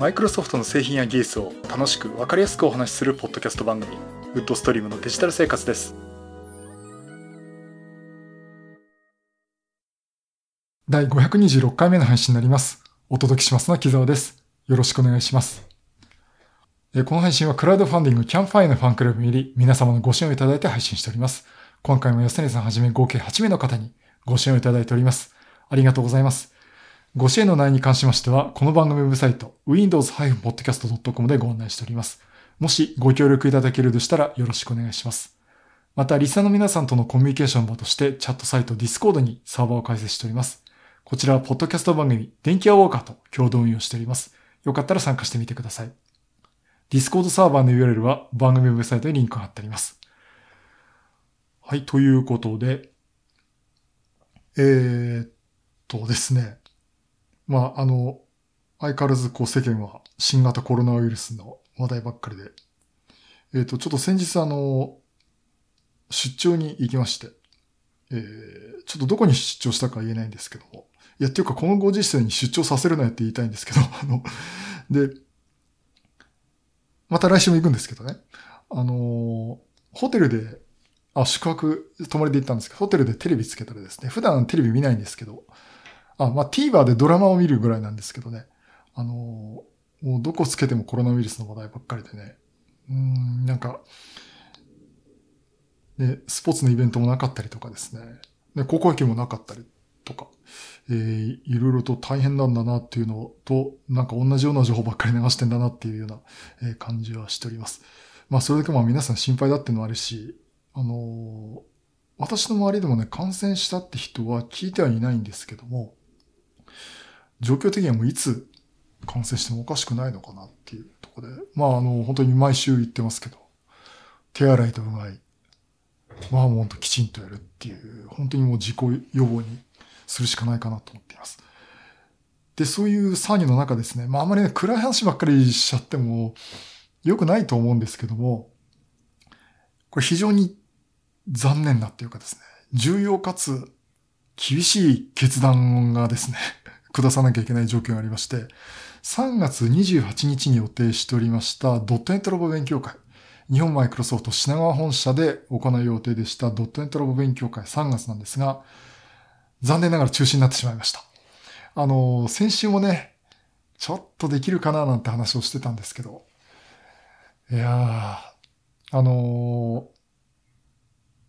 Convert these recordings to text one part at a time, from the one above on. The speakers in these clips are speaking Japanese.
マイクロソフトの製品や技術を楽しく分かりやすくお話しするポッドキャスト番組ウッドストリームのデジタル生活です。第526回目の配信になります。お届けしますのは木澤です。よろしくお願いします。この配信はクラウドファンディングキャンファイのファンクラブより皆様のご支援をいただいて配信しております。今回も安根さんはじめ合計8名の方にご支援をいただいております。ありがとうございます。ご支援の内容に関しましては、この番組ウェブサイト、windows-podcast.com でご案内しております。もしご協力いただけるとしたらよろしくお願いします。また、リスナーの皆さんとのコミュニケーション場として、チャットサイト Discord にサーバーを開設しております。こちらは、ポッドキャスト番組、電気アウォーカーと共同運用しております。よかったら参加してみてください。Discord サーバーの URL は番組ウェブサイトにリンクが貼ってあります。はい、ということで、えー、っとですね、まあ、あの、相変わらずこう世間は新型コロナウイルスの話題ばっかりで、えっ、ー、と、ちょっと先日あの、出張に行きまして、えー、ちょっとどこに出張したか言えないんですけども、いや、っていうかこのご時世に出張させるなよって言いたいんですけど、あの、で、また来週も行くんですけどね、あの、ホテルで、あ、宿泊、泊まりで行ったんですけど、ホテルでテレビつけたらですね、普段テレビ見ないんですけど、あ、まあ、TVer でドラマを見るぐらいなんですけどね。あのもうどこつけてもコロナウイルスの話題ばっかりでね。うん、なんか、ね、スポーツのイベントもなかったりとかですね。ね、高校野球もなかったりとか、えー、いろいろと大変なんだなっていうのと、なんか同じような情報ばっかり流してんだなっていうような、え感じはしております。まあ、それだけまあ皆さん心配だっていうのはあるし、あのー、私の周りでもね、感染したって人は聞いてはいないんですけども、状況的にはもういつ感染してもおかしくないのかなっていうところで、まああの、本当に毎週言ってますけど、手洗いとうがい、まあもう本当きちんとやるっていう、本当にもう自己予防にするしかないかなと思っています。で、そういう騒ぎの中ですね、まああまりね、暗い話ばっかりしちゃっても良くないと思うんですけども、これ非常に残念なっていうかですね、重要かつ厳しい決断がですね、下さなきゃいけない状況がありまして、3月28日に予定しておりましたドットネットラボ勉強会、日本マイクロソフト品川本社で行う予定でしたドットネットラボ勉強会3月なんですが、残念ながら中止になってしまいました。あの、先週もね、ちょっとできるかななんて話をしてたんですけど、いやー、あの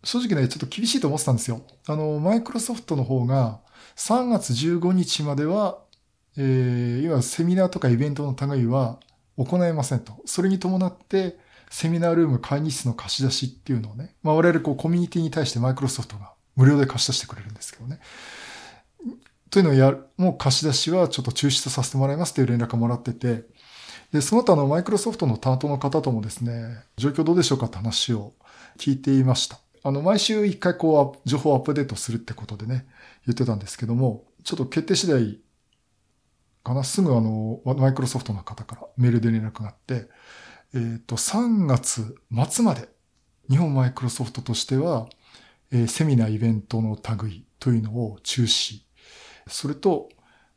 ー、正直ね、ちょっと厳しいと思ってたんですよ。あの、マイクロソフトの方が、3月15日までは、えー、要はセミナーとかイベントの類は行えませんと。それに伴って、セミナールーム会議室の貸し出しっていうのをね、まあ我々こうコミュニティに対してマイクロソフトが無料で貸し出してくれるんですけどね。というのをやる、もう貸し出しはちょっと中止とさせてもらいますという連絡をもらってて、で、その他のマイクロソフトの担当の方ともですね、状況どうでしょうかって話を聞いていました。あの、毎週一回こう、情報をアップデートするってことでね、言ってたんですけども、ちょっと決定次第かな、すぐあの、マイクロソフトの方からメールで連絡があって、えっ、ー、と、3月末まで、日本マイクロソフトとしては、えー、セミナーイベントの類というのを中止。それと、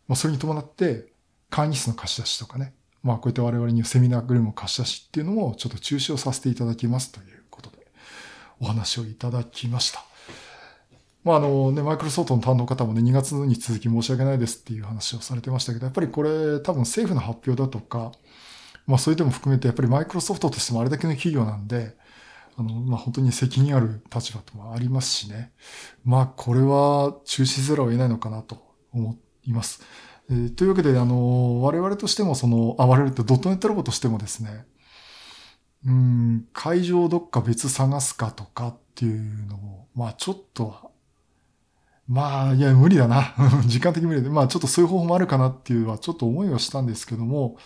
まあ、それに伴って、会議室の貸し出しとかね、まあ、こうやって我々にセミナーグルーム貸し出しっていうのも、ちょっと中止をさせていただきますということで、お話をいただきました。まああのね、マイクロソフトの担当方もね、2月に続き申し訳ないですっていう話をされてましたけど、やっぱりこれ多分政府の発表だとか、まあそういう点も含めて、やっぱりマイクロソフトとしてもあれだけの企業なんで、あの、まあ本当に責任ある立場ともありますしね。まあこれは中止せざるを得ないのかなと思います。えー、というわけで、あの、我々としてもその、あ、我々ってドットネットラボとしてもですね、うん、会場をどっか別探すかとかっていうのも、まあちょっとまあ、いや、無理だな。時間的無理で。まあ、ちょっとそういう方法もあるかなっていうのは、ちょっと思いはしたんですけども、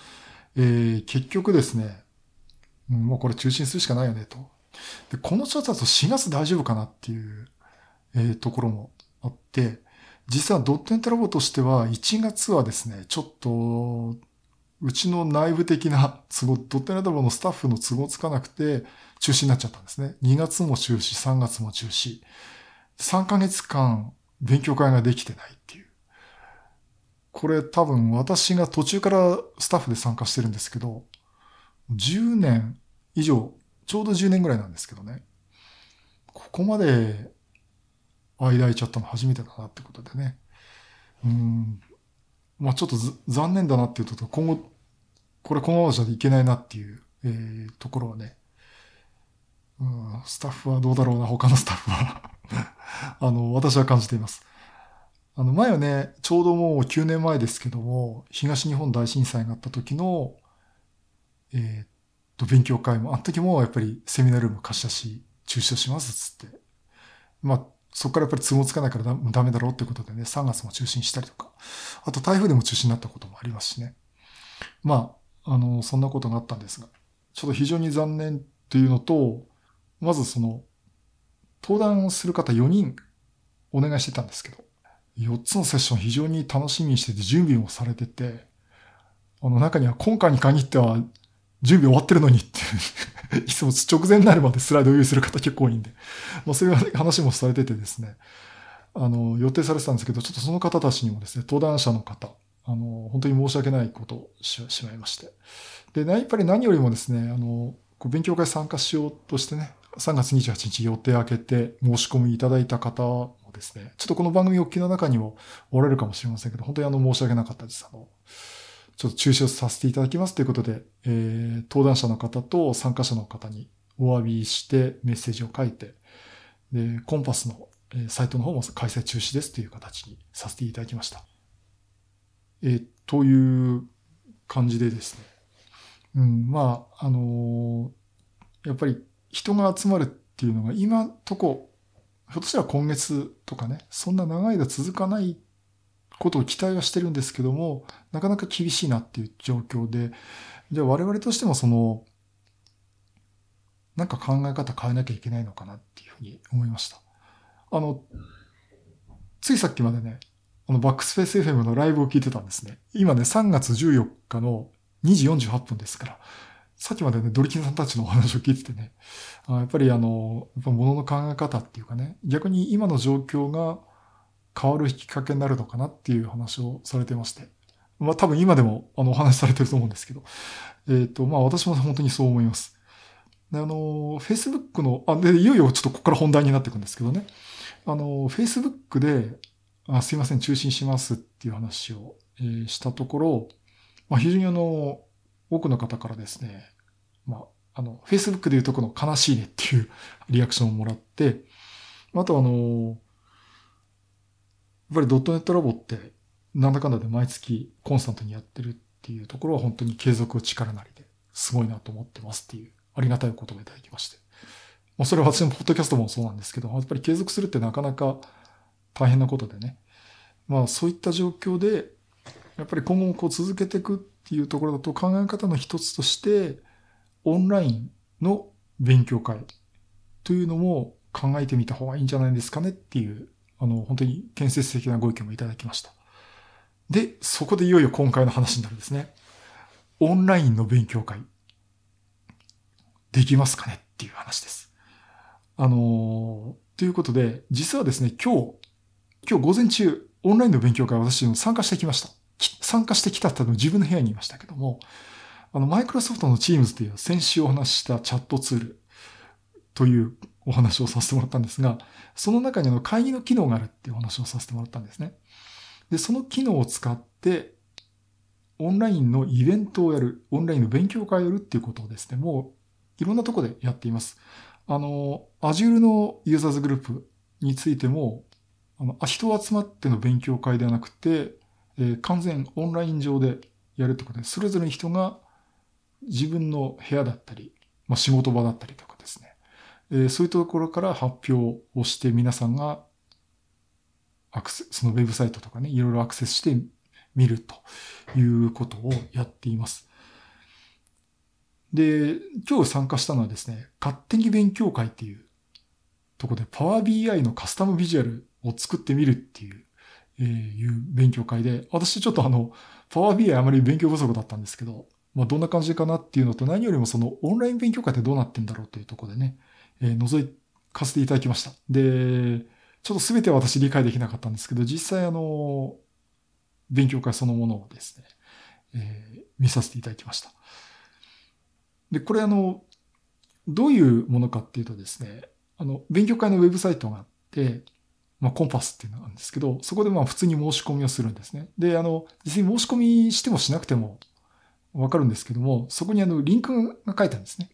えー、結局ですね、もうこれ中心するしかないよね、と。で、この調査だと4月大丈夫かなっていう、えー、ところもあって、実はドットネットラボとしては、1月はですね、ちょっと、うちの内部的な 都合、ドットネットラボのスタッフの都合つかなくて、中止になっちゃったんですね。2月も中止、3月も中止。3ヶ月間、勉強会ができてないっていう。これ多分私が途中からスタッフで参加してるんですけど、10年以上、ちょうど10年ぐらいなんですけどね。ここまで間空いちゃったの初めてだなってことでね。うん。まあちょっと残念だなっていうと、今後、これこのままじゃいけないなっていう、えー、ところはね、うん、スタッフはどうだろうな、他のスタッフは あの、私は感じています。あの、前はね、ちょうどもう9年前ですけども、東日本大震災があった時の、えー、っと、勉強会も、あの時もやっぱりセミナルーム貸し出し、中止をしますっつって。まあ、そこからやっぱり都合つかないからダメだろうってことでね、3月も中止にしたりとか、あと台風でも中止になったこともありますしね。まあ、あの、そんなことがあったんですが、ちょっと非常に残念っていうのと、まずその、登壇する方4人お願いしてたんですけど、4つのセッション非常に楽しみにしてて準備もされてて、あの中には今回に限っては準備終わってるのにってい つも直前になるまでスライドを用意する方結構多いんで、まあ、そういう話もされててですね、あの、予定されてたんですけど、ちょっとその方たちにもですね、登壇者の方、あの、本当に申し訳ないことをししまいまして。で、やっぱり何よりもですね、あの、勉強会参加しようとしてね、3月28日予定開けて申し込みいただいた方もですね、ちょっとこの番組お聞きの中にもおられるかもしれませんけど、本当にあの申し訳なかったです。あの、ちょっと中止をさせていただきますということで、えー、登壇者の方と参加者の方にお詫びしてメッセージを書いて、で、コンパスのサイトの方も開催中止ですという形にさせていただきました。えー、という感じでですね。うん、まあ、あのー、やっぱり人が集まるっていうのが今とこ、ひょっとしたら今月とかね、そんな長い間続かないことを期待はしてるんですけども、なかなか厳しいなっていう状況で、じゃあ我々としてもその、なんか考え方変えなきゃいけないのかなっていうふうに思いました。あの、ついさっきまでね、あのバックスペース FM のライブを聞いてたんですね。今ね、3月14日の2時48分ですから、さっきまでね、ドリキンさんたちのお話を聞いててね、あやっぱりあの、やっぱ物の考え方っていうかね、逆に今の状況が変わるきっかけになるのかなっていう話をされてまして。まあ多分今でもあのお話しされてると思うんですけど。えっ、ー、と、まあ私も本当にそう思います。であの、Facebook の、あ、で、いよいよちょっとここから本題になっていくんですけどね。あの、Facebook で、あすいません、中心しますっていう話を、えー、したところ、まあ非常にあの、多くの方からですね、まあ、あの、Facebook でいうとこの悲しいねっていう リアクションをもらって、あとあの、やっぱりドットネットラボって、なんだかんだで毎月コンスタントにやってるっていうところは本当に継続を力なりですごいなと思ってますっていうありがたいお言葉いただきまして。まあそれは私のポッドキャストもそうなんですけど、やっぱり継続するってなかなか大変なことでね。まあそういった状況で、やっぱり今後もこう続けていくっていうところだと考え方の一つとして、オンラインの勉強会というのも考えてみた方がいいんじゃないですかねっていう、あの、本当に建設的なご意見もいただきました。で、そこでいよいよ今回の話になるんですね。オンラインの勉強会、できますかねっていう話です。あのということで、実はですね、今日、今日午前中、オンラインの勉強会私も参加してきました。参加してきたっての自分の部屋にいましたけども、あの、マイクロソフトの Teams という先週お話ししたチャットツールというお話をさせてもらったんですが、その中にあの会議の機能があるっていうお話をさせてもらったんですね。で、その機能を使って、オンラインのイベントをやる、オンラインの勉強会をやるっていうことをですね、もういろんなとこでやっています。あの、Azure のユーザーズグループについても、あの、人集まっての勉強会ではなくて、え、完全オンライン上でやるってことで、それぞれの人が自分の部屋だったり、まあ、仕事場だったりとかですね、え、そういうところから発表をして皆さんがアクセそのウェブサイトとかね、いろいろアクセスして見るということをやっています。で、今日参加したのはですね、勝手に勉強会っていうとこで Power BI のカスタムビジュアルを作ってみるっていうえー、いう勉強会で、私ちょっとあの、パワー BI あまり勉強不足だったんですけど、まあどんな感じかなっていうのと何よりもそのオンライン勉強会ってどうなってんだろうというところでね、えー、覗かせていただきました。で、ちょっと全ては私理解できなかったんですけど、実際あの、勉強会そのものをですね、えー、見させていただきました。で、これあの、どういうものかっていうとですね、あの、勉強会のウェブサイトがあって、まあ、コンパスっていうのがあるんですけど、そこでまあ普通に申し込みをするんですね。で、あの、実際に申し込みしてもしなくてもわかるんですけども、そこにあの、リンクが書いてあるんですね。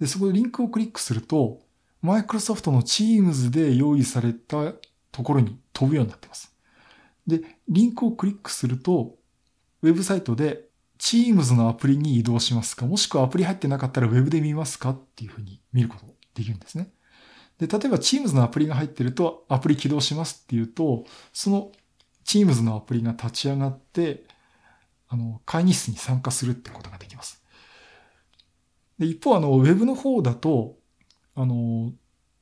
で、そこでリンクをクリックすると、マイクロソフトの Teams で用意されたところに飛ぶようになっています。で、リンクをクリックすると、ウェブサイトで Teams のアプリに移動しますかもしくはアプリ入ってなかったら Web で見ますかっていうふうに見ることができるんですね。で、例えば Teams のアプリが入ってるとアプリ起動しますっていうと、その Teams のアプリが立ち上がって、あの、会議室に参加するってことができます。で、一方、あの、Web の方だと、あの、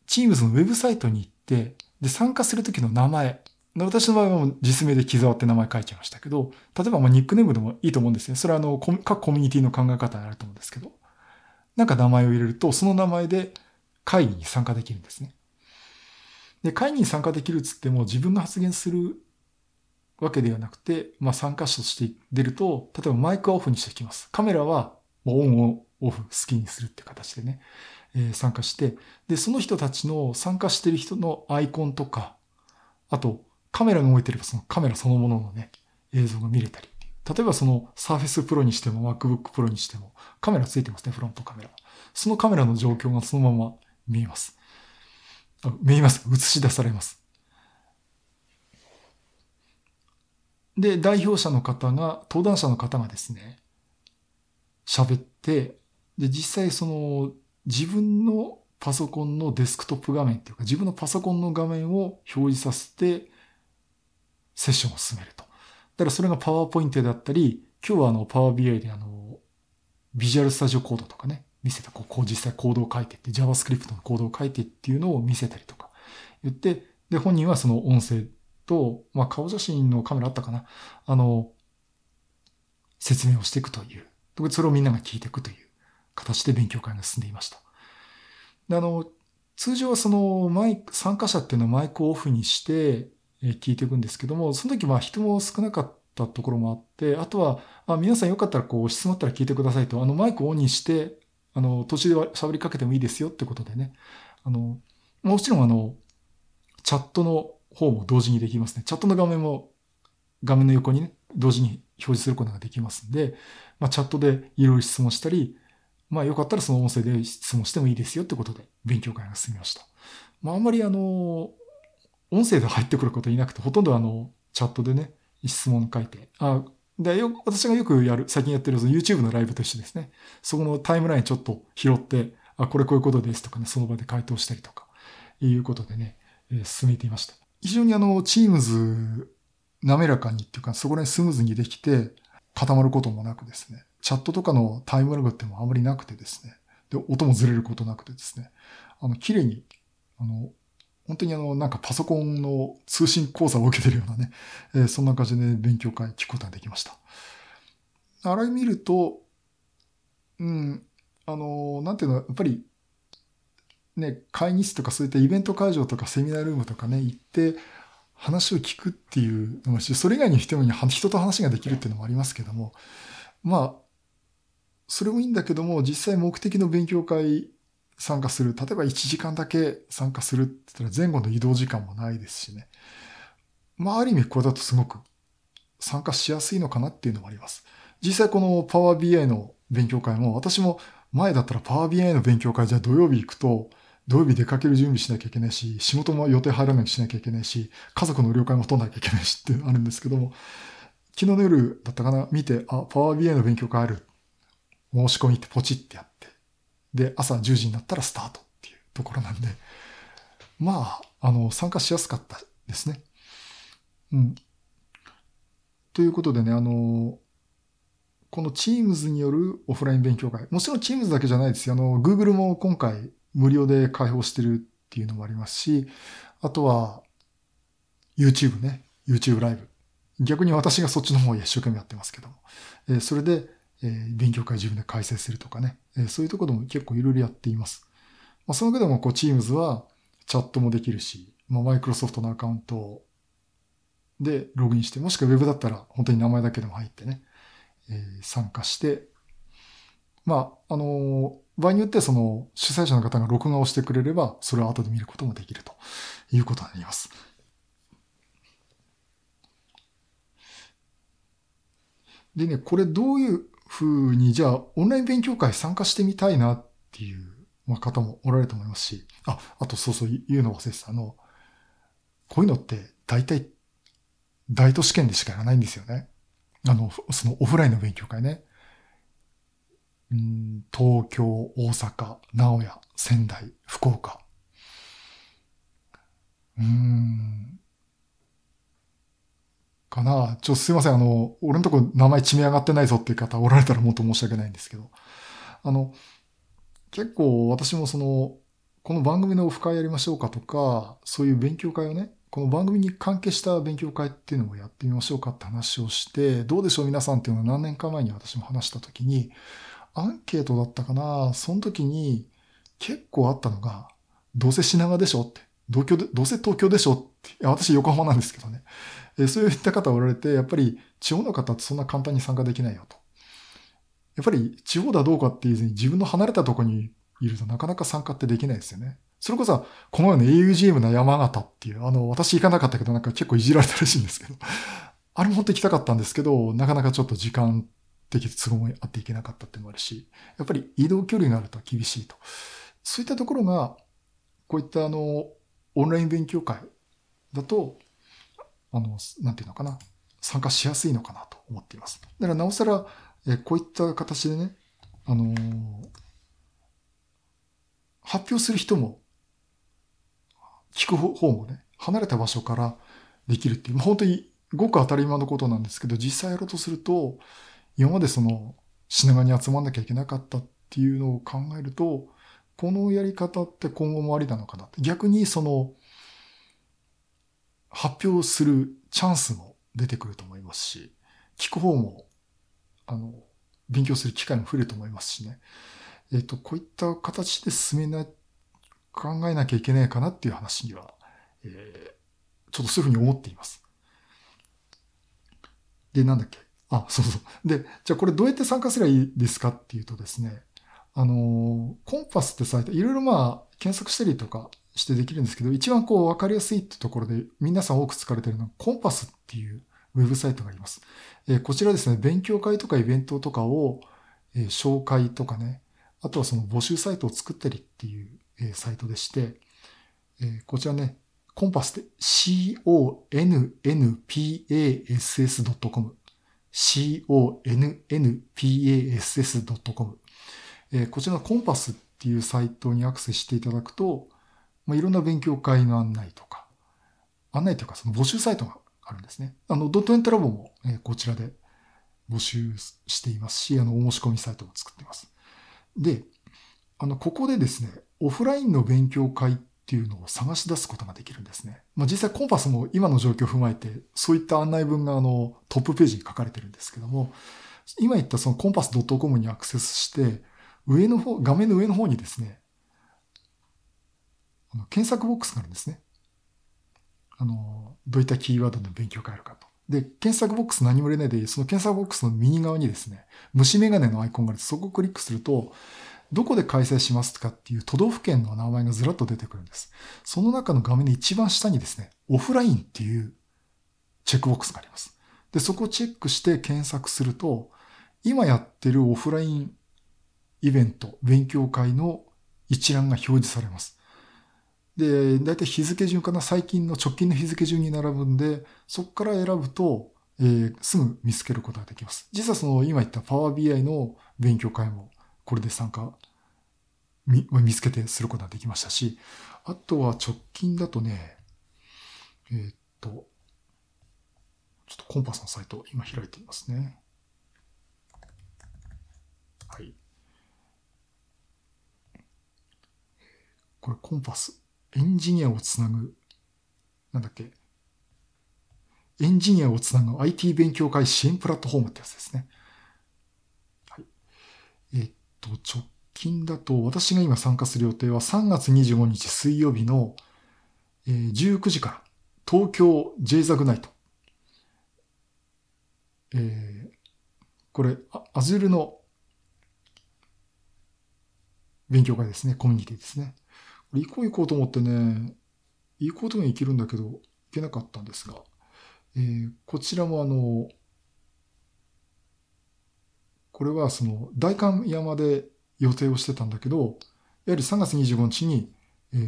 Teams のウェブサイトに行って、で、参加するときの名前。私の場合は実名で木沢って名前書いちゃいましたけど、例えばまニックネームでもいいと思うんですね。それはあの、各コミュニティの考え方にあると思うんですけど、なんか名前を入れると、その名前で会議に参加できるんですね。で、会議に参加できるっつっても自分が発言するわけではなくて、まあ参加者として出ると、例えばマイクはオフにしてきます。カメラはオンをオフ好きにするって形でね、えー、参加して、で、その人たちの参加してる人のアイコンとか、あとカメラが動いてればそのカメラそのもののね、映像が見れたり例えばその Surface Pro にしても MacBook Pro にしてもカメラついてますね、フロントカメラ。そのカメラの状況がそのまま見えます。見えます。映し出されます。で、代表者の方が、登壇者の方がですね、喋って、で、実際その自分のパソコンのデスクトップ画面っていうか、自分のパソコンの画面を表示させて、セッションを進めると。だからそれがパワーポイントだったり、今日はあの、パワー BI であの、ビジュアルスタジオコードとかね、見せた、こう、こう実際コードを書いてって、JavaScript のコードを書いてっていうのを見せたりとか言って、で、本人はその音声と、まあ、顔写真のカメラあったかなあの、説明をしていくという。それをみんなが聞いていくという形で勉強会が進んでいました。で、あの、通常はそのマイク、参加者っていうのはマイクをオフにして聞いていくんですけども、その時は人も少なかったところもあって、あとは、あ皆さんよかったらこう質問あったら聞いてくださいと、あのマイクをオンにして、あの、途中で喋りかけてもいいですよってことでね。あの、もちろんあの、チャットの方も同時にできますね。チャットの画面も画面の横にね、同時に表示することができますんで、まあ、チャットでいろいろ質問したり、まあ、よかったらその音声で質問してもいいですよってことで勉強会が進みました。まあ、あんまりあの、音声で入ってくることいなくて、ほとんどあの、チャットでね、質問書いて、あ、で、よ、私がよくやる、最近やってるその YouTube のライブとしてですね、そこのタイムラインちょっと拾って、あ、これこういうことですとかね、その場で回答したりとか、いうことでね、えー、進めていました。非常にあの、Teams 滑らかにっていうか、そこら辺スムーズにできて、固まることもなくですね、チャットとかのタイムラグってもあまりなくてですね、で、音もずれることなくてですね、あの、綺麗に、あの、本当にあの、なんかパソコンの通信講座を受けてるようなね、えー、そんな感じで勉強会聞くことができました。あれ見ると、うん、あの、なんていうの、やっぱり、ね、会議室とかそういったイベント会場とかセミナールームとかね、行って話を聞くっていうのもし、それ以外に人に人と話ができるっていうのもありますけども、まあ、それもいいんだけども、実際目的の勉強会参加する。例えば1時間だけ参加するって言ったら前後の移動時間もないですしね。まあ、ある意味これだとすごく参加しやすいのかなっていうのもあります。実際このパワー BI の勉強会も、私も前だったらパワー BI の勉強会じゃあ土曜日行くと、土曜日出かける準備しなきゃいけないし、仕事も予定入らないしなきゃいけないし、家族の了解も取らなきゃいけないしってあるんですけども、昨日の夜だったかな見て、あ、パワー BI の勉強会ある。申し込みってポチってやって、で、朝10時になったらスタートっていうところなんで、まあ、あの、参加しやすかったですね。うん。ということでね、あの、この Teams によるオフライン勉強会。もちろん Teams だけじゃないですよ。あの、Google も今回無料で開放してるっていうのもありますし、あとは YouTube ね。YouTube ライブ。逆に私がそっちの方を一生懸命やってますけども。えー、それで、えー、勉強会自分で開設するとかね、えー、そういうところでも結構いろいろやっています。まあ、その上でもこう Teams はチャットもできるし、まあ、マイクロソフトのアカウントでログインして、もしくは Web だったら本当に名前だけでも入ってね、えー、参加して、まあ、あのー、場合によってその主催者の方が録画をしてくれれば、それを後で見ることもできるということになります。でね、これどういうふうに、じゃあ、オンライン勉強会参加してみたいなっていう、まあ、方もおられると思いますし、あ、あとそうそう言うの忘れてた。あの、こういうのって大体、大都市圏でしかやらないんですよね。あの、そのオフラインの勉強会ね。うん、東京、大阪、名古屋、仙台、福岡。うん、かな。ちょ、すいません。あの、俺のとこ名前地名上がってないぞっていう方おられたらもっと申し訳ないんですけど。あの、結構私もその、この番組のオフ会やりましょうかとか、そういう勉強会をね、この番組に関係した勉強会っていうのをやってみましょうかって話をして、どうでしょう皆さんっていうのは何年か前に私も話したときに、アンケートだったかなその時に結構あったのが、どうせ品川でしょって。どうで、どうせ東京でしょって。いや、私横浜なんですけどね。えそういった方おられて、やっぱり地方の方ってそんな簡単に参加できないよと。やっぱり地方だどうかっていうに自分の離れたとこにいるとなかなか参加ってできないですよね。それこそ、このような augm の山形っていう、あの、私行かなかったけどなんか結構いじられたらしいんですけど、あれも本当行きたかったんですけど、なかなかちょっと時間的都合もあっていけなかったっていうのもあるし、やっぱり移動距離があると厳しいと。そういったところが、こういったあの、オンライン勉強会だと、あの、なんていうのかな、参加しやすいのかなと思っています。だからなおさら、えこういった形でね、あのー、発表する人も聞く方もね、離れた場所からできるっていう、本当にごく当たり前のことなんですけど、実際やろうとすると、今までその品川に集まんなきゃいけなかったっていうのを考えると、このやり方って今後もありなのかなって。逆にその、発表するチャンスも出てくると思いますし、聞く方も、あの、勉強する機会も増えると思いますしね。えっ、と、こういった形で進めな考えなきゃいけないかなっていう話には、えー、ちょっとそういうふうに思っています。で、なんだっけ？あ、そうそう。で、じゃあこれどうやって参加すればいいですかっていうとですね、あの、コンパスってサイト、いろいろまあ、検索したりとかしてできるんですけど、一番こう分かりやすいってところで皆さん多く使われているのはコンパスっていうウェブサイトがあります。え、こちらですね、勉強会とかイベントとかを、え、紹介とかね、あとはその募集サイトを作ったりっていうえサイトでして、えこちらね、コンパスで connpass.com connpass.com えこちらのコンパスっていうサイトにアクセスしていただくと、まあ、いろんな勉強会の案内とか、案内というかその募集サイトがあるんですね。あの、ドットエントラボも、えこちらで募集していますし、あの、お申し込みサイトも作っています。で、あの、ここでですね、オフラインの勉強会っていうのを探し出すことができるんですね。まあ、実際コンパスも今の状況を踏まえて、そういった案内文があのトップページに書かれてるんですけども、今言ったそのコンパス .com にアクセスして、上の方、画面の上の方にですね、あの検索ボックスがあるんですね。あの、どういったキーワードの勉強会あるかと。で、検索ボックス何も入れないで、その検索ボックスの右側にですね、虫眼鏡のアイコンがあるそこをクリックすると、どこで開催しますかっていう都道府県の名前がずらっと出てくるんです。その中の画面の一番下にですね、オフラインっていうチェックボックスがあります。で、そこをチェックして検索すると、今やってるオフラインイベント、勉強会の一覧が表示されます。で、だいたい日付順かな、最近の直近の日付順に並ぶんで、そこから選ぶと、えー、すぐ見つけることができます。実はその今言ったパワー BI の勉強会もこれで参加見見つけてすることができましたし、あとは直近だとね、えー、っと、ちょっとコンパスのサイト今開いていますね。はい。これコンパス。エンジニアをつなぐ、なんだっけ。エンジニアをつなぐ IT 勉強会支援プラットフォームってやつですね。はい。えー、と、直近だと、私が今参加する予定は3月25日水曜日の、えー、19時から、東京 J ザグナイト。えー、これ、Azure の勉強会ですね。コミュニティですね。行こう行こうと思ってね、行こうとも行けるんだけど、行けなかったんですが、えー、こちらもあの、これはその大観山で予定をしてたんだけど、やはり3月25日に、えー、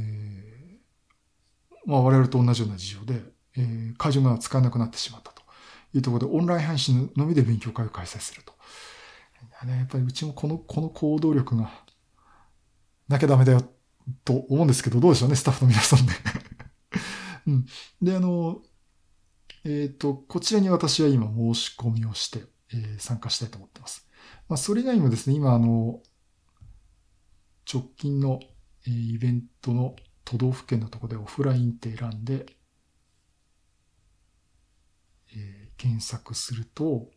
まあ我々と同じような事情で、えー、会場が使えなくなってしまったというところで、オンライン配信のみで勉強会を開催すると。ね、やっぱりうちもこの、この行動力がなきゃダメだよと思うんですけど、どうでしょうね、スタッフの皆さんで うん。で、あの、えっ、ー、と、こちらに私は今申し込みをして、えー、参加したいと思ってます。まあ、それ以外にもですね、今、あの、直近の、えー、イベントの都道府県のところでオフラインって選んで、えー、検索すると、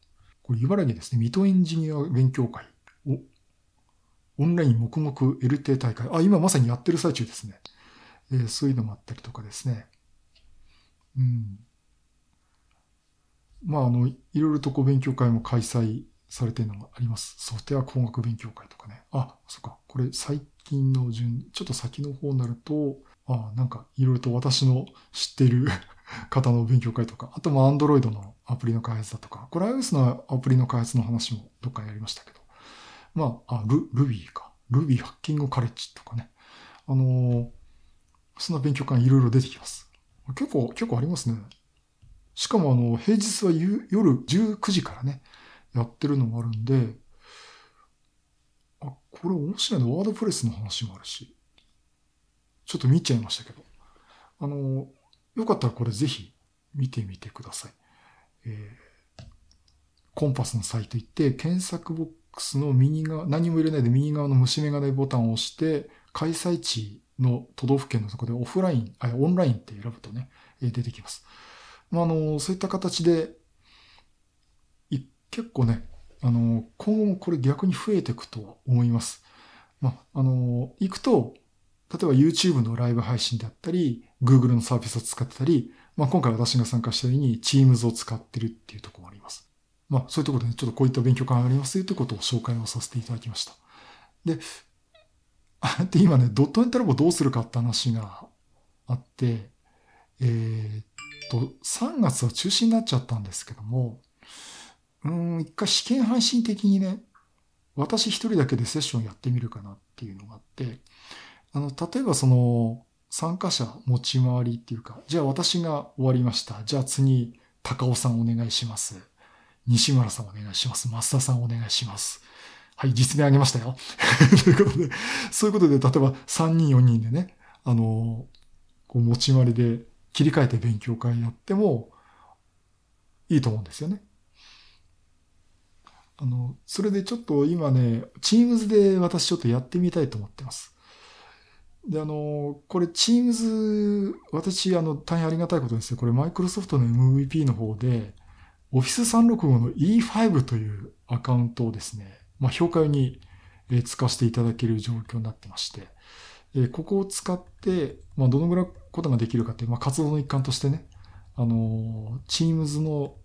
これ茨城ですね、水戸エンジニア勉強会を、オンライン黙々 L 定大会。あ、今まさにやってる最中ですね。えー、そういうのもあったりとかですね。うん。まあ、あの、いろいろとこう勉強会も開催されてるのがあります。ソフトウェア工学勉強会とかね。あ、そっか。これ最近の順、ちょっと先の方になると、あ、なんかいろいろと私の知ってる 方の勉強会とか、あとまあ Android のアプリの開発だとか、これ iOS のアプリの開発の話もどっかやりましたけど、まあ、あ、ル、Ruby か。Ruby ハッキングカレッジとかね。あのー、そんな勉強会いろいろ出てきます。結構、結構ありますね。しかもあの、平日は夜19時からね、やってるのもあるんで、あ、これ面白いね。ワードプレスの話もあるし、ちょっと見ちゃいましたけど。あの、よかったらこれぜひ見てみてください。えー、コンパスのサイト行って、検索ボックスの右側、何も入れないで右側の虫眼鏡ボタンを押して、開催地の都道府県のとこでオフライン、あ、オンラインって選ぶとね、出てきます。まあ、あの、そういった形で、結構ね、あの、今後もこれ逆に増えていくと思います。まあ、あの、行くと、例えば YouTube のライブ配信であったり、Google のサービスを使ってたり、まあ、今回私が参加したように Teams を使ってるっていうところもあります。まあ、そういうところでね、ちょっとこういった勉強会がありますよということを紹介をさせていただきました。で、あって今ね、ドットネットラボどうするかって話があって、えー、っと、3月は中止になっちゃったんですけども、うん、一回試験配信的にね、私一人だけでセッションやってみるかなっていうのがあって、あの、例えばその、参加者持ち回りっていうか、じゃあ私が終わりました。じゃあ次、高尾さんお願いします。西村さんお願いします。増田さんお願いします。はい、実名あげましたよ。ということで、そういうことで、例えば3人4人でね、あの、こう持ち回りで切り替えて勉強会やってもいいと思うんですよね。あの、それでちょっと今ね、Teams で私ちょっとやってみたいと思ってます。で、あの、これ Teams、私、あの、大変ありがたいことですよ。これマイクロソフトの MVP の方で、Office 365の E5 というアカウントをですね、まあ、評価用に使わせていただける状況になってまして、ここを使って、まあ、どのぐらいことができるかっていう、まあ、活動の一環としてね、あの、Teams の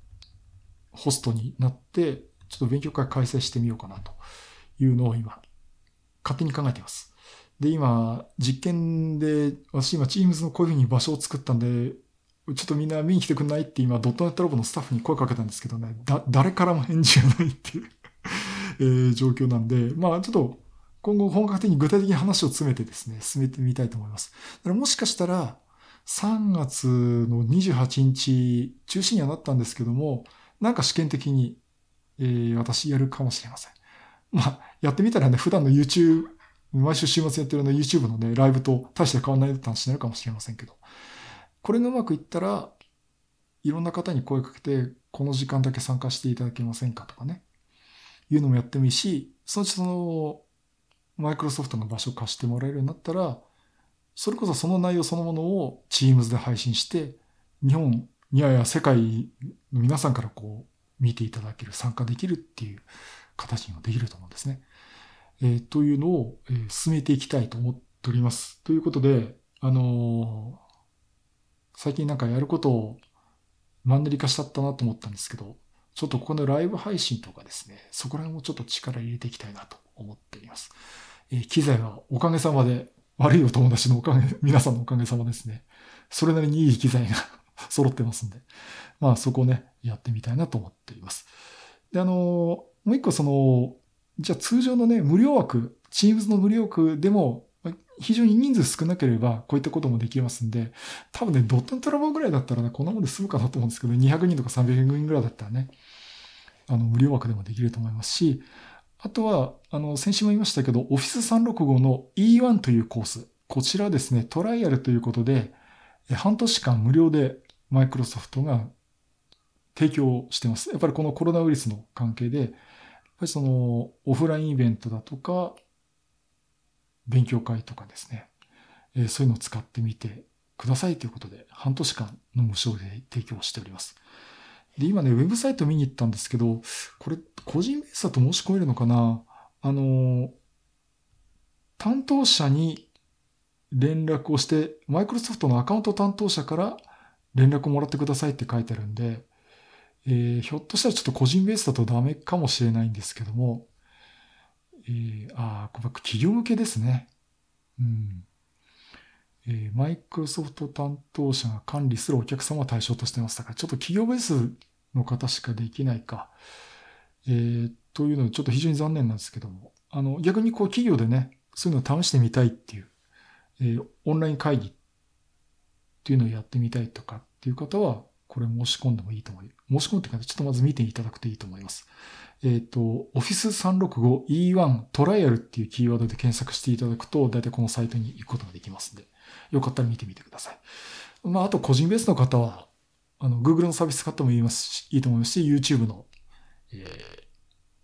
ホストになって、ちょっと勉強会開催してみようかなというのを今、勝手に考えています。で、今、実験で、私今 Teams のこういうふうに場所を作ったんで、ちょっとみんな見に来てくんないって今、ドットネットラボのスタッフに声かけたんですけどね、だ、誰からも返事がないっていう えー、状況なんで、まあちょっと今後本格的に具体的に話を詰めてですね、進めてみたいと思います。だからもしかしたら、3月の28日、中止にはなったんですけども、なんか試験的に、えー、私やるかもしれません。まあ、やってみたらね、普段の YouTube、毎週週末やってるの YouTube のね、ライブと大して変わらないって話になるかもしれませんけど、これがうまくいったら、いろんな方に声かけて、この時間だけ参加していただけませんかとかね、いうのもやってもいいし、そのうちその、マイクロソフトの場所を貸してもらえるようになったら、それこそその内容そのものを Teams で配信して、日本、いやいや世界の皆さんからこう見ていただける、参加できるっていう形にもできると思うんですね。えー、というのを、えー、進めていきたいと思っております。ということで、あのー、最近なんかやることをマンネリ化しちゃったなと思ったんですけど、ちょっとここのライブ配信とかですね、そこら辺もちょっと力入れていきたいなと思っています。えー、機材はおかげさまで、悪いお友達のおかげ、皆さんのおかげさまですね。それなりにいい機材が 揃ってますんで、まあそこをね、やってみたいなと思っています。で、あの、もう一個その、じゃあ通常のね、無料枠、Teams の無料枠でも、非常に人数少なければ、こういったこともできますんで、多分ね、ドットントラボぐらいだったらね、こんなもんで済むかなと思うんですけど、200人とか300人ぐらいだったらね、あの、無料枠でもできると思いますし、あとは、あの、先週も言いましたけど、Office 365の E1 というコース。こちらですね、トライアルということで、半年間無料でマイクロソフトが提供してます。やっぱりこのコロナウイルスの関係で、やっぱりそのオフラインイベントだとか、勉強会とかですね、えそういうのを使ってみてくださいということで、半年間の無償で提供しております。で、今ね、ウェブサイト見に行ったんですけど、これ、個人ベースだと申し込めるのかな？あの、担当者に連絡をして、マイクロソフトのアカウント担当者から連絡をもらってくださいって書いてあるんで、えー、ひょっとしたらちょっと個人ベースだとダメかもしれないんですけども、えー、ああ、これ企業向けですね。うん。えー、マイクロソフト担当者が管理するお客様を対象としてましたから、ちょっと企業ベースの方しかできないか。えー、というので、ちょっと非常に残念なんですけども、あの、逆にこう企業でね、そういうのを試してみたいっていう、えー、オンライン会議っていうのをやってみたいとかっていう方は、これ申し込んでもいいと思います、申し込むっていうか、ちょっとまず見ていただくといいと思います。えっ、ー、と、Office 365 E1 トライアルっていうキーワードで検索していただくと、大体このサイトに行くことができますんで、よかったら見てみてください。まあ、あと個人ベースの方は、あの、Google のサービス使ってもいいますし、いいと思いますし、YouTube の、えー、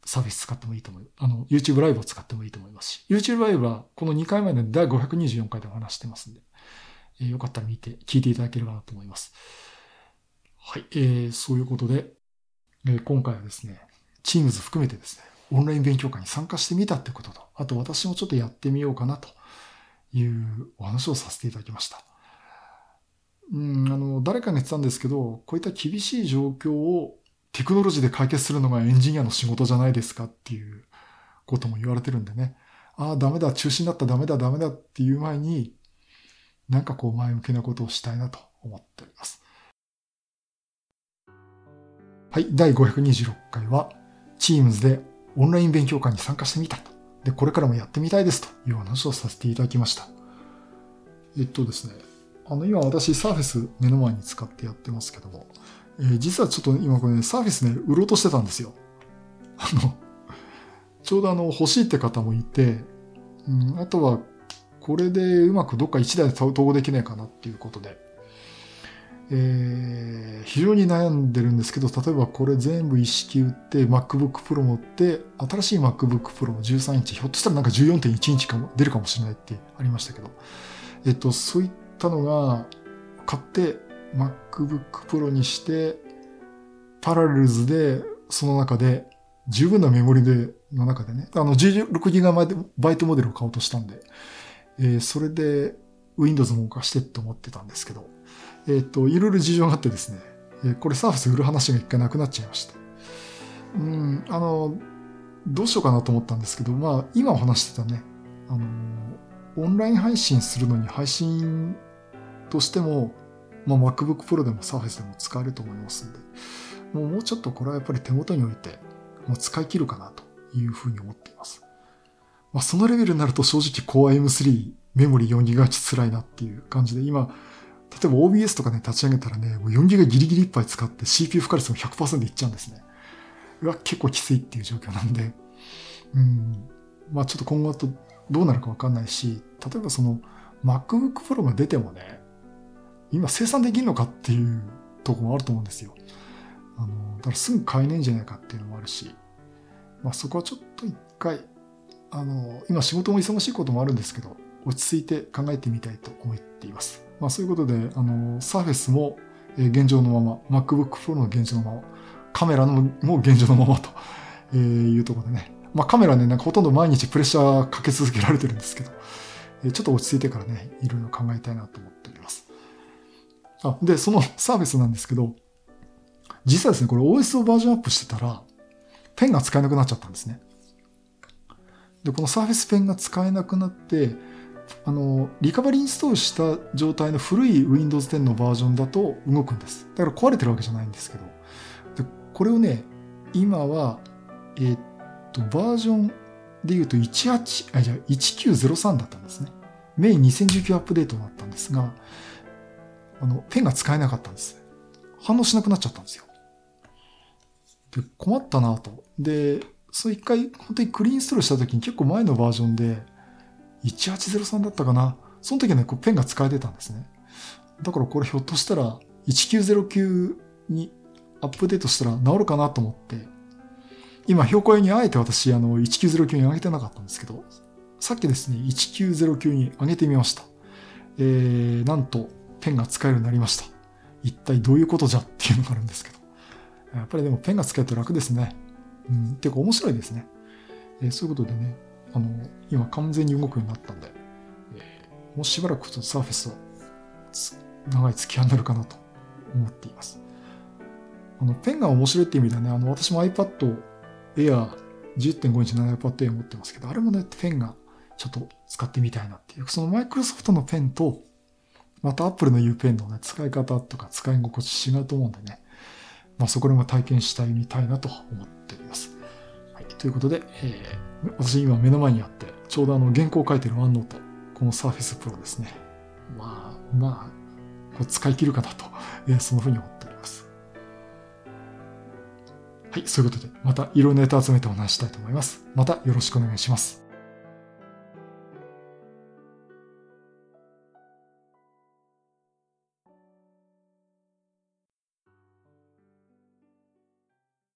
サービス使ってもいいと思う。あの、YouTube ライブを使ってもいいと思いますし、YouTube ライブはこの2回前の第524回でお話してますんで、えー、よかったら見て、聞いていただければなと思います。はい、えー、そういうことで、えー、今回はですね、Teams 含めてですね、オンライン勉強会に参加してみたってことと、あと私もちょっとやってみようかなというお話をさせていただきました。うん、あの、誰かが言ってたんですけど、こういった厳しい状況をテクノロジーで解決するのがエンジニアの仕事じゃないですかっていうことも言われてるんでね。ああ、ダメだ、中止になった、ダメだ、ダメだっていう前に、なんかこう前向きなことをしたいなと思っております。はい、第526回は、Teams でオンライン勉強会に参加してみたと。で、これからもやってみたいですという話をさせていただきました。えっとですね、あの、今私サーフェス目の前に使ってやってますけども、えー、実はちょっと今これね、サーフェスね、売ろうとしてたんですよ。あの、ちょうどあの、欲しいって方もいて、うん、あとは、これでうまくどっか1台で統合できないかなっていうことで、えー、非常に悩んでるんですけど、例えばこれ全部一式売って MacBook Pro 持って、新しい MacBook Pro 13インチ、ひょっとしたらなんか14.1インチかも出るかもしれないってありましたけど、えっと、そういったのが買って MacBook Pro にして、パラレルズでその中で十分なメモリで、の中でね、あの 16GB モデルを買おうとしたんで、えー、それで Windows も動かしてって思ってたんですけど、えっ、ー、と、いろいろ事情があってですね、え、これサーフェス売る話が一回なくなっちゃいました。うん、あの、どうしようかなと思ったんですけど、まあ、今お話してたね、あの、オンライン配信するのに配信としても、まあ、MacBook Pro でも Surface でも使えると思いますんで、もうもうちょっとこれはやっぱり手元に置いて、もう使い切るかなというふうに思っています。まあ、そのレベルになると正直 Core M3 メモリ 4GB 辛いなっていう感じで、今、例えば OBS とかね、立ち上げたらね、もう 4GB ギリギリいっぱい使って CPU 負荷率も100%いっちゃうんですね。うわ、結構きついっていう状況なんで、うん、まあちょっと今後とどうなるかわかんないし、例えばその MacBook Pro が出てもね、今生産できるのかっていうとこもあると思うんですよ。あの、だからすぐ買えないんじゃないかっていうのもあるし、まあそこはちょっと一回、あの、今仕事も忙しいこともあるんですけど、落ち着いて考えてみたいと思っています。まあそういうことで、あの、サーフェスも現状のまま、MacBook Pro の現状のまま、カメラのも現状のままとえいうところでね。まあカメラね、なんかほとんど毎日プレッシャーかけ続けられてるんですけど、えちょっと落ち着いてからね、いろいろ考えたいなと思っております。あ、で、そのサービスなんですけど、実はですね、これ OS をバージョンアップしてたら、ペンが使えなくなっちゃったんですね。で、この Surface ペンが使えなくなって、あの、リカバリーインストールした状態の古い Windows 10のバージョンだと動くんです。だから壊れてるわけじゃないんですけど。で、これをね、今は、えー、っと、バージョンで言うと18、あ、じゃ1903だったんですね。メイン2019アップデートだったんですが、あの、ペンが使えなかったんです。反応しなくなっちゃったんですよ。で、困ったなと。で、そう一回、本当にクリーンインストールした時に結構前のバージョンで、1803だったかな。その時はね、こうペンが使えてたんですね。だからこれひょっとしたら、1909にアップデートしたら治るかなと思って、今、標高にあえて私、あの、1909に上げてなかったんですけど、さっきですね、1909に上げてみました。えー、なんと、ペンが使えるようになりました。一体どういうことじゃっていうのがあるんですけど。やっぱりでもペンが使えると楽ですね。うん、てか面白いですね。えー、そういうことでね、あの、今完全に動くようになったんで、えー、もうしばらくちょっとサーフェスは長い付き合いになるかなと思っています。あの、ペンが面白いって意味ではね、あの、私も iPad Air 10.5インチの iPad Air 持ってますけど、あれもね、ペンがちょっと使ってみたいなっていう、そのマイクロソフトのペンと、また Apple の U ペンのね、使い方とか使い心地違うと思うんでね、まあそこでも体験したいみたいなと思っております。はい。ということで、えー、私今目の前にあって、ちょうどあの原稿を書いてるワンノート、このサーフェスプロですね。まあ、まあ、こう使い切るかなと、えー、そのふうに思っております。はい、そういうことで、またいろいろネタ集めてお話したいと思います。またよろしくお願いします。